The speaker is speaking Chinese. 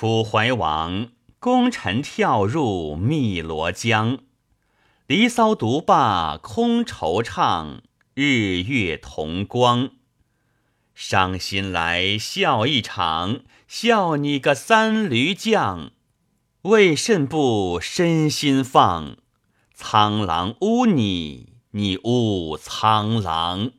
楚怀王功臣跳入汨罗江，离骚独罢空惆怅，日月同光。伤心来笑一场，笑你个三驴将，为甚不身心放？苍狼污你，你污苍狼。